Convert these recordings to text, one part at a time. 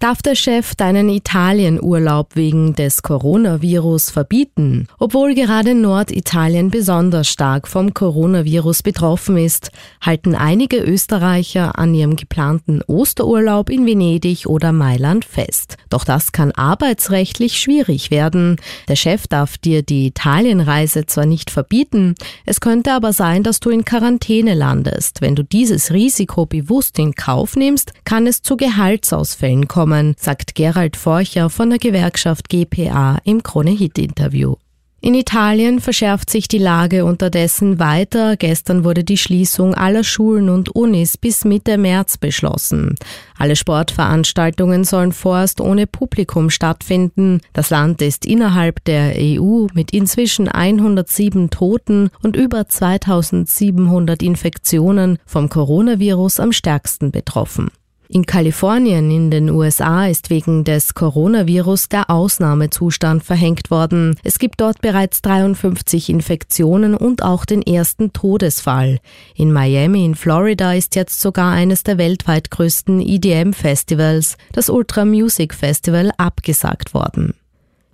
Darf der Chef deinen Italienurlaub wegen des Coronavirus verbieten? Obwohl gerade Norditalien besonders stark vom Coronavirus betroffen ist, halten einige Österreicher an ihrem geplanten Osterurlaub in Venedig oder Mailand fest. Doch das kann arbeitsrechtlich schwierig werden. Der Chef darf dir die Italienreise zwar nicht verbieten, es könnte aber sein, dass du in Quarantäne landest. Wenn du dieses Risiko bewusst in Kauf nimmst, kann es zu Gehaltsausfällen kommen kommen, sagt Gerald Forcher von der Gewerkschaft GPA im Krone-Hit-Interview. In Italien verschärft sich die Lage unterdessen weiter. Gestern wurde die Schließung aller Schulen und Unis bis Mitte März beschlossen. Alle Sportveranstaltungen sollen vorerst ohne Publikum stattfinden. Das Land ist innerhalb der EU mit inzwischen 107 Toten und über 2700 Infektionen vom Coronavirus am stärksten betroffen. In Kalifornien in den USA ist wegen des Coronavirus der Ausnahmezustand verhängt worden. Es gibt dort bereits 53 Infektionen und auch den ersten Todesfall. In Miami in Florida ist jetzt sogar eines der weltweit größten EDM-Festivals, das Ultra Music Festival, abgesagt worden.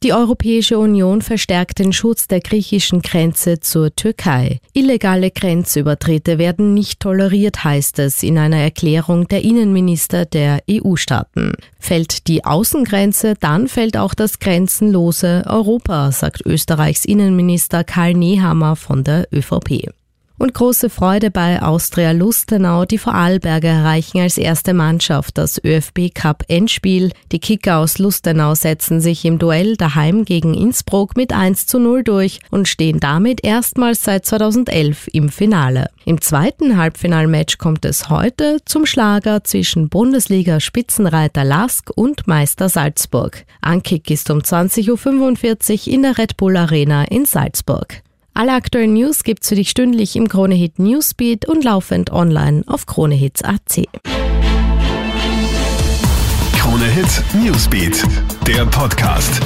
Die Europäische Union verstärkt den Schutz der griechischen Grenze zur Türkei. Illegale Grenzübertritte werden nicht toleriert, heißt es in einer Erklärung der Innenminister der EU-Staaten. Fällt die Außengrenze, dann fällt auch das grenzenlose Europa, sagt Österreichs Innenminister Karl Nehammer von der ÖVP. Und große Freude bei Austria Lustenau. Die Vorarlberger erreichen als erste Mannschaft das ÖFB Cup Endspiel. Die Kicker aus Lustenau setzen sich im Duell daheim gegen Innsbruck mit 1 zu 0 durch und stehen damit erstmals seit 2011 im Finale. Im zweiten Halbfinalmatch kommt es heute zum Schlager zwischen Bundesliga-Spitzenreiter Lask und Meister Salzburg. Ankick ist um 20.45 Uhr in der Red Bull Arena in Salzburg. Alle aktuellen News gibt's für dich stündlich im Kronehit Newsbeat und laufend online auf kronehits.at. Kronehit Newsbeat, der Podcast.